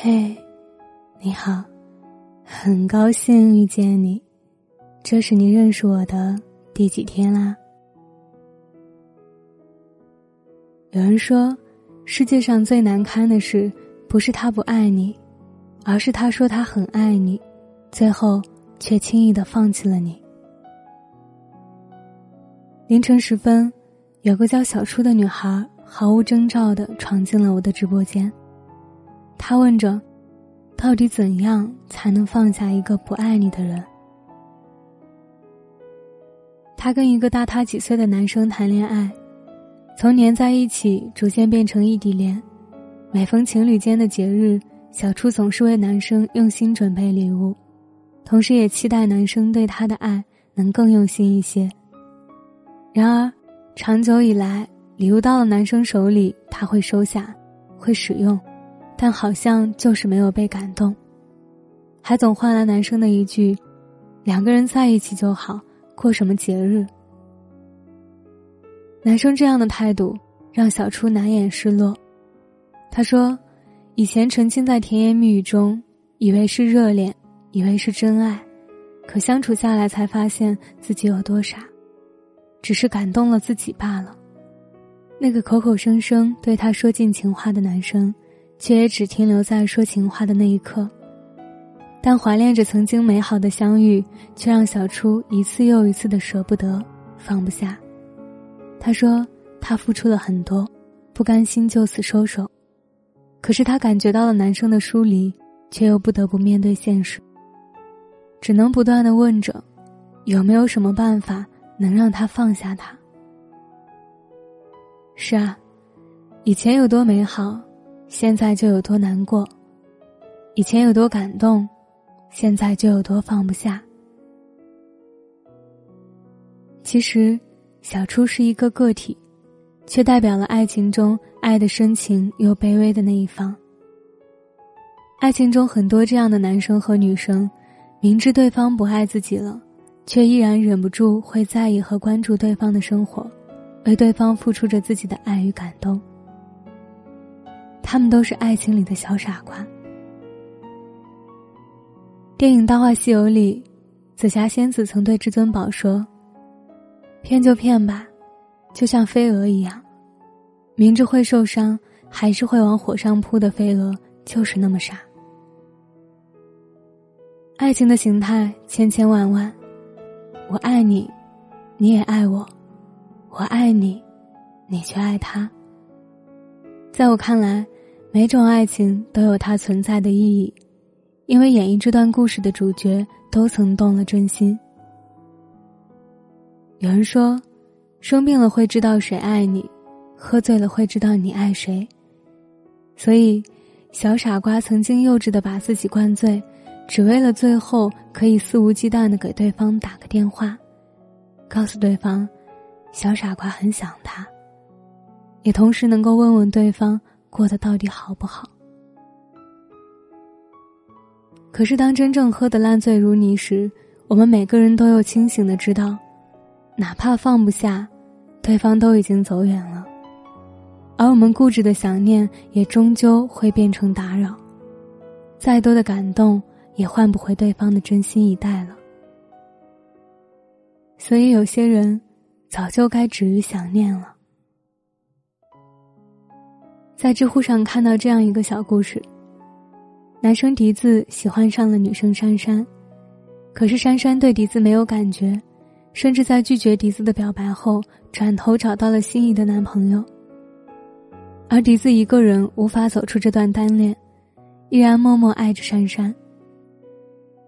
嘿，你好，很高兴遇见你。这是你认识我的第几天啦？有人说，世界上最难堪的事，不是他不爱你，而是他说他很爱你，最后却轻易的放弃了你。凌晨时分，有个叫小初的女孩毫无征兆的闯进了我的直播间。她问着：“到底怎样才能放下一个不爱你的人？”她跟一个大她几岁的男生谈恋爱，从黏在一起逐渐变成异地恋。每逢情侣间的节日，小初总是为男生用心准备礼物，同时也期待男生对她的爱能更用心一些。然而，长久以来，礼物到了男生手里，他会收下，会使用，但好像就是没有被感动，还总换来男生的一句：“两个人在一起就好，过什么节日？”男生这样的态度让小初难掩失落。他说：“以前沉浸在甜言蜜语中，以为是热恋，以为是真爱，可相处下来才发现自己有多傻。”只是感动了自己罢了。那个口口声声对他说尽情话的男生，却也只停留在说情话的那一刻。但怀恋着曾经美好的相遇，却让小初一次又一次的舍不得、放不下。他说他付出了很多，不甘心就此收手。可是他感觉到了男生的疏离，却又不得不面对现实。只能不断的问着，有没有什么办法？能让他放下他。是啊，以前有多美好，现在就有多难过；以前有多感动，现在就有多放不下。其实，小初是一个个体，却代表了爱情中爱的深情又卑微的那一方。爱情中很多这样的男生和女生，明知对方不爱自己了。却依然忍不住会在意和关注对方的生活，为对方付出着自己的爱与感动。他们都是爱情里的小傻瓜。电影《大话西游》里，紫霞仙子曾对至尊宝说：“骗就骗吧，就像飞蛾一样，明知会受伤，还是会往火上扑的飞蛾，就是那么傻。”爱情的形态千千万万。我爱你，你也爱我；我爱你，你却爱他。在我看来，每种爱情都有它存在的意义，因为演绎这段故事的主角都曾动了真心。有人说，生病了会知道谁爱你，喝醉了会知道你爱谁。所以，小傻瓜曾经幼稚的把自己灌醉。只为了最后可以肆无忌惮的给对方打个电话，告诉对方，小傻瓜很想他，也同时能够问问对方过得到底好不好。可是当真正喝得烂醉如泥时，我们每个人都又清醒的知道，哪怕放不下，对方都已经走远了，而我们固执的想念也终究会变成打扰，再多的感动。也换不回对方的真心以待了，所以有些人早就该止于想念了。在知乎上看到这样一个小故事：男生笛子喜欢上了女生珊珊，可是珊珊对笛子没有感觉，甚至在拒绝笛子的表白后，转头找到了心仪的男朋友。而笛子一个人无法走出这段单恋，依然默默爱着珊珊。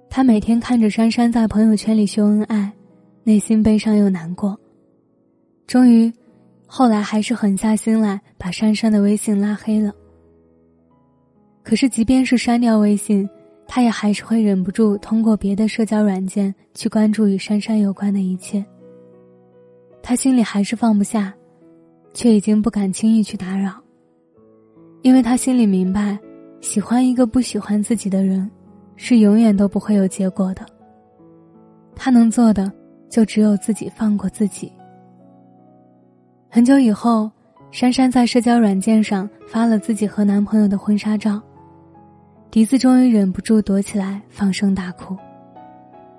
他每天看着珊珊在朋友圈里秀恩爱，内心悲伤又难过。终于，后来还是狠下心来把珊珊的微信拉黑了。可是，即便是删掉微信，他也还是会忍不住通过别的社交软件去关注与珊珊有关的一切。他心里还是放不下，却已经不敢轻易去打扰，因为他心里明白，喜欢一个不喜欢自己的人。是永远都不会有结果的。他能做的，就只有自己放过自己。很久以后，珊珊在社交软件上发了自己和男朋友的婚纱照，笛子终于忍不住躲起来，放声大哭，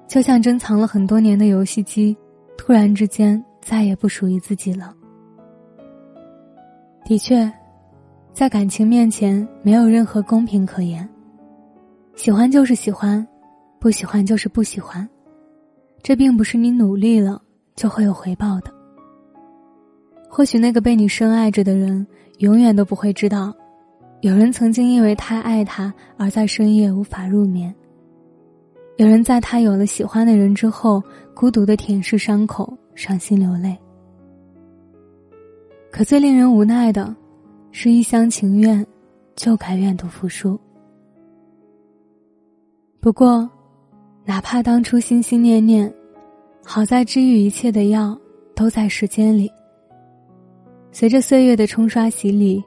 就像珍藏了很多年的游戏机，突然之间再也不属于自己了。的确，在感情面前，没有任何公平可言。喜欢就是喜欢，不喜欢就是不喜欢，这并不是你努力了就会有回报的。或许那个被你深爱着的人，永远都不会知道。有人曾经因为太爱他而在深夜无法入眠。有人在他有了喜欢的人之后，孤独的舔舐伤口，伤心流泪。可最令人无奈的，是一厢情愿，就该愿赌服输。不过，哪怕当初心心念念，好在治愈一切的药都在时间里。随着岁月的冲刷洗礼。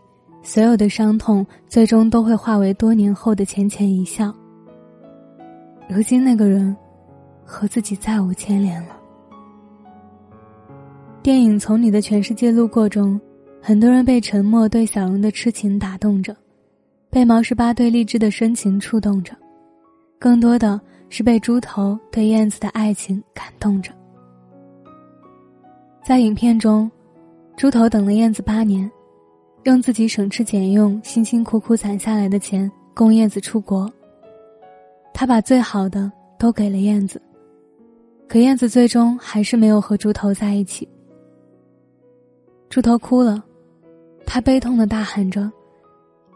所有的伤痛最终都会化为多年后的浅浅一笑。如今那个人，和自己再无牵连了。电影《从你的全世界路过》中，很多人被沉默对小荣的痴情打动着，被毛十八对荔枝的深情触动着，更多的是被猪头对燕子的爱情感动着。在影片中，猪头等了燕子八年。用自己省吃俭用、辛辛苦苦攒下来的钱供燕子出国。他把最好的都给了燕子，可燕子最终还是没有和猪头在一起。猪头哭了，他悲痛的大喊着：“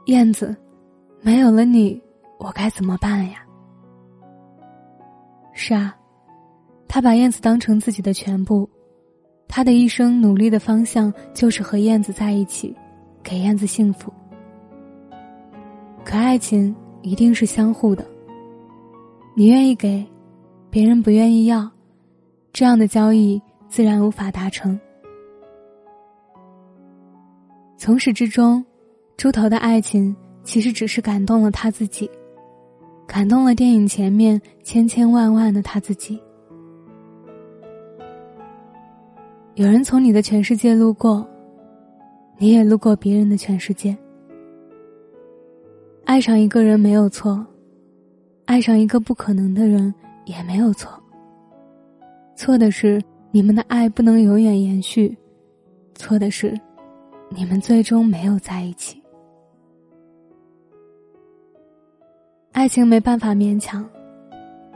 燕子，没有了你，我该怎么办呀？”是啊，他把燕子当成自己的全部，他的一生努力的方向就是和燕子在一起。给燕子幸福，可爱情一定是相互的。你愿意给，别人不愿意要，这样的交易自然无法达成。从始至终，猪头的爱情其实只是感动了他自己，感动了电影前面千千万万的他自己。有人从你的全世界路过。你也路过别人的全世界，爱上一个人没有错，爱上一个不可能的人也没有错。错的是你们的爱不能永远延续，错的是你们最终没有在一起。爱情没办法勉强，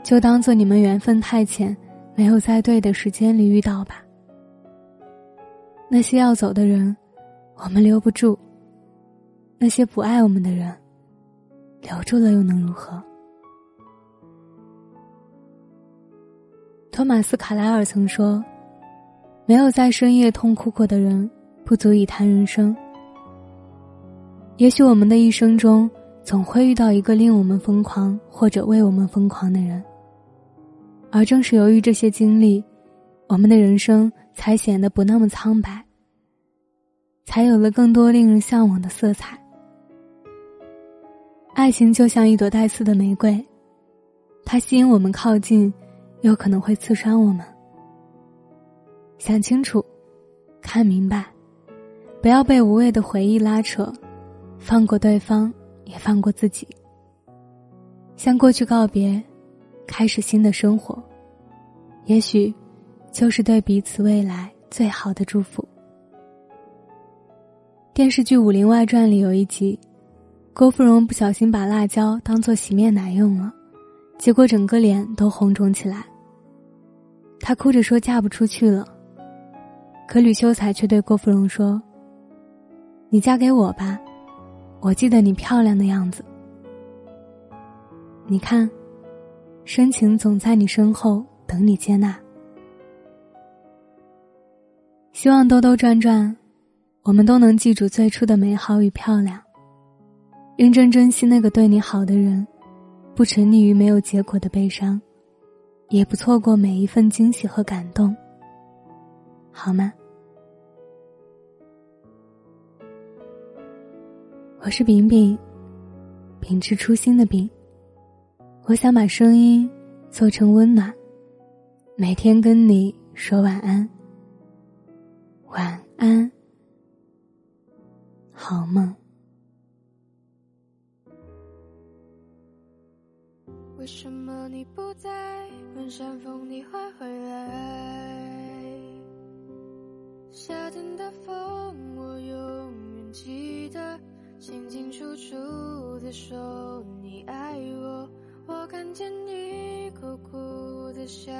就当做你们缘分太浅，没有在对的时间里遇到吧。那些要走的人。我们留不住那些不爱我们的人，留住了又能如何？托马斯·卡莱尔曾说：“没有在深夜痛哭过的人，不足以谈人生。”也许我们的一生中，总会遇到一个令我们疯狂或者为我们疯狂的人，而正是由于这些经历，我们的人生才显得不那么苍白。才有了更多令人向往的色彩。爱情就像一朵带刺的玫瑰，它吸引我们靠近，又可能会刺伤我们。想清楚，看明白，不要被无谓的回忆拉扯，放过对方，也放过自己。向过去告别，开始新的生活，也许，就是对彼此未来最好的祝福。电视剧《武林外传》里有一集，郭芙蓉不小心把辣椒当做洗面奶用了，结果整个脸都红肿起来。她哭着说嫁不出去了。可吕秀才却对郭芙蓉说：“你嫁给我吧，我记得你漂亮的样子。你看，深情总在你身后等你接纳。希望兜兜转转。”我们都能记住最初的美好与漂亮，认真珍惜那个对你好的人，不沉溺于没有结果的悲伤，也不错过每一份惊喜和感动，好吗？我是饼饼，秉持初心的饼，我想把声音做成温暖，每天跟你说晚安，晚安。好梦。为什么你不在？问山风，你会回来？夏天的风，我永远记得，清清楚楚的说你爱我。我看见你苦苦的笑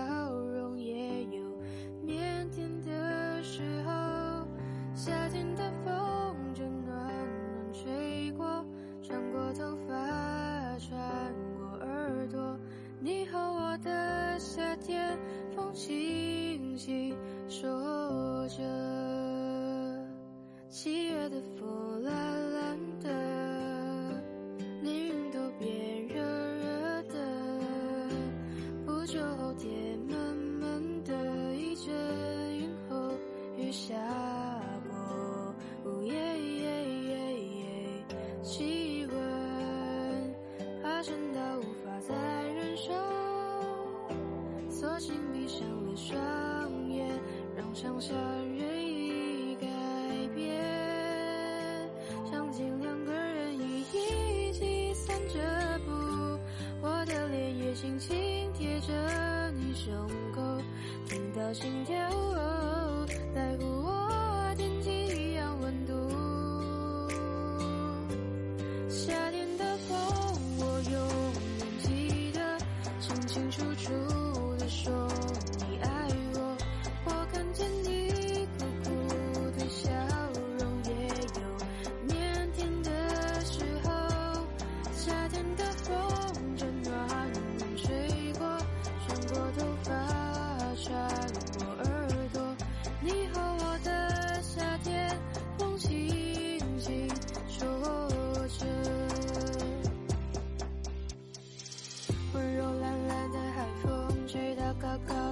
双眼，让想象任意改变。场景两个人已一起散着步，我的脸也轻轻贴着你胸口，听到心跳，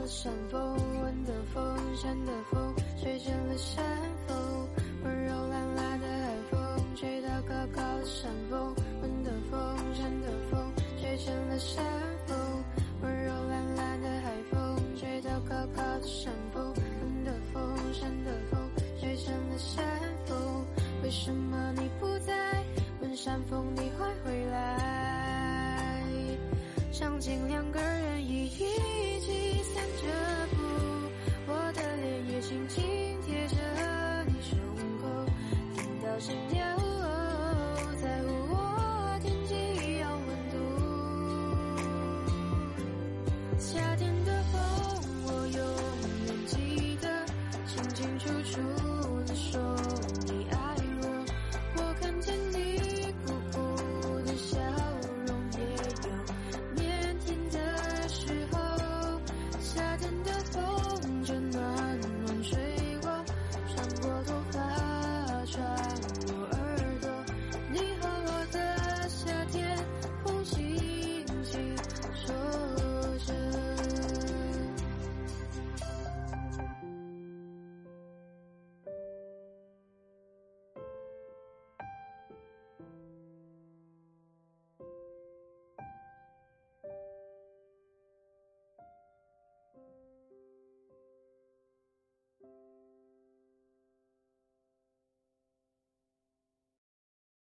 山峰，温的风，山的风，吹成了山风。温柔懒懒的海风，吹到高高的山峰，温的风，山的风，吹成了山风。温柔懒懒的海风，吹到高高的山峰，温的风，山的风，吹成了山风。为什么你不在？问山风，你会回来？场景两个